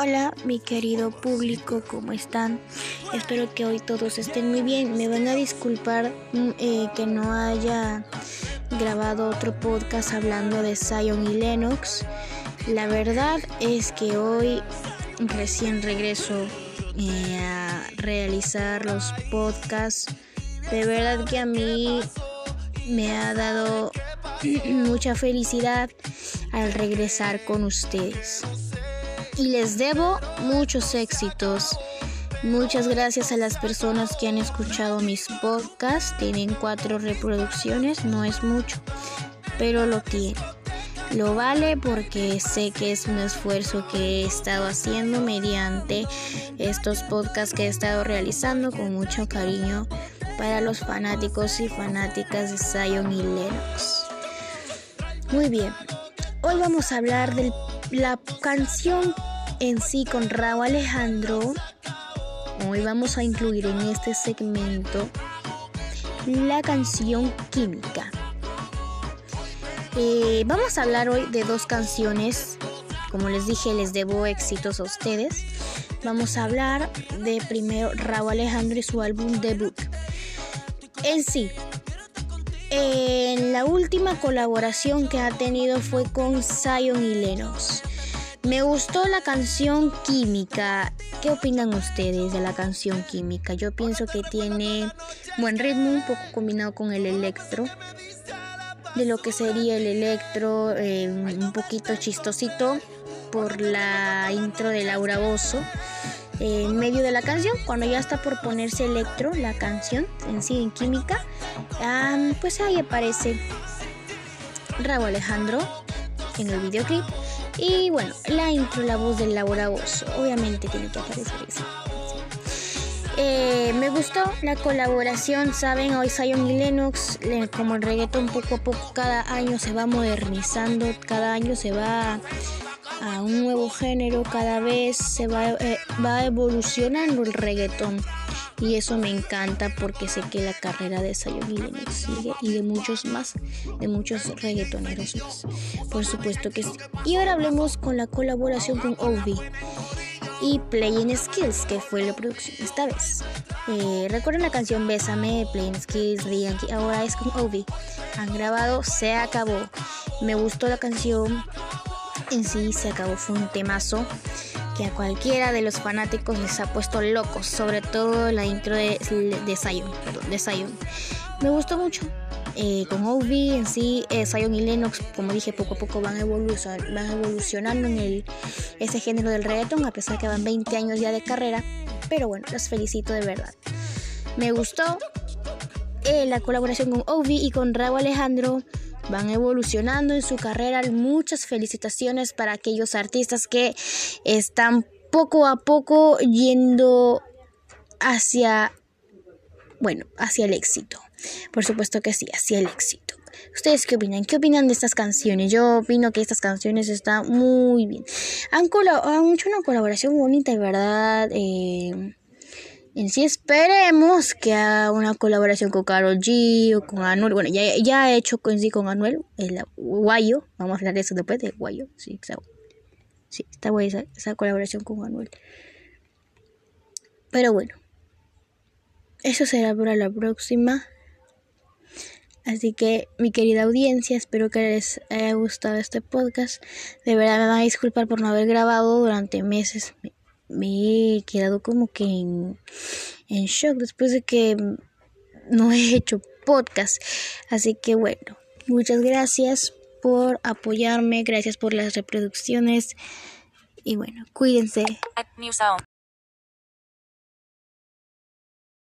Hola mi querido público, ¿cómo están? Espero que hoy todos estén muy bien. Me van a disculpar mm, eh, que no haya grabado otro podcast hablando de Zion y Lennox. La verdad es que hoy recién regreso eh, a realizar los podcasts. De verdad que a mí me ha dado mucha felicidad al regresar con ustedes y les debo muchos éxitos. Muchas gracias a las personas que han escuchado mis podcasts. Tienen cuatro reproducciones, no es mucho, pero lo tienen. Lo vale porque sé que es un esfuerzo que he estado haciendo mediante estos podcasts que he estado realizando con mucho cariño para los fanáticos y fanáticas de Zion y Lennox. Muy bien, hoy vamos a hablar de la canción en sí con Raúl Alejandro, hoy vamos a incluir en este segmento la canción Química. Eh, vamos a hablar hoy de dos canciones. Como les dije, les debo éxitos a ustedes. Vamos a hablar de primero Raúl Alejandro y su álbum debut. En sí, en la última colaboración que ha tenido fue con Zion y Lennox. Me gustó la canción Química. ¿Qué opinan ustedes de la canción Química? Yo pienso que tiene buen ritmo, un poco combinado con el electro. De lo que sería el electro, eh, un poquito chistosito por la intro de Laura Bozo. en medio de la canción, cuando ya está por ponerse electro, la canción en sí en química, pues ahí aparece Raúl Alejandro en el videoclip y bueno, la intro, la voz de Laura. Obviamente tiene que aparecer eso. Eh, me gustó la colaboración, saben, hoy Zion y Lennox, como el reggaetón poco a poco cada año se va modernizando, cada año se va a un nuevo género, cada vez se va, eh, va evolucionando el reggaetón y eso me encanta porque sé que la carrera de Zion Lennox sigue y de muchos más, de muchos reggaetoneros más. Por supuesto que sí. Y ahora hablemos con la colaboración con Ovi y Playing Skills, que fue la producción esta vez. Eh, recuerden la canción Bésame, Playing Skills, Rihanna, ahora es con Ovi. Han grabado Se Acabó. Me gustó la canción en sí, Se Acabó, fue un temazo que a cualquiera de los fanáticos les ha puesto locos, sobre todo la intro de, de de. Me gustó mucho. Eh, con Obi en sí, eh, y Lennox, como dije, poco a poco van, evolucionando, en el, ese género del reggaeton, a pesar que van 20 años ya de carrera. Pero bueno, los felicito de verdad. Me gustó eh, la colaboración con Obi y con Raúl Alejandro van evolucionando en su carrera. Muchas felicitaciones para aquellos artistas que están poco a poco yendo hacia, bueno, hacia el éxito. Por supuesto que sí, hacia el éxito. ¿Ustedes qué opinan? ¿Qué opinan de estas canciones? Yo opino que estas canciones están muy bien. Han, hecho una colaboración bonita, de verdad. Eh, en sí esperemos que haga una colaboración con Karol G o con Anuel. Bueno, ya, ya ha hecho con con Anuel, el Guayo. Vamos a hablar de eso después, de Guayo. Sí, está, buena esa, colaboración con Anuel. Pero bueno, eso será para la próxima. Así que, mi querida audiencia, espero que les haya gustado este podcast. De verdad me van a disculpar por no haber grabado durante meses me he quedado como que en, shock después de que no he hecho podcast. Así que bueno, muchas gracias por apoyarme, gracias por las reproducciones y bueno, cuídense.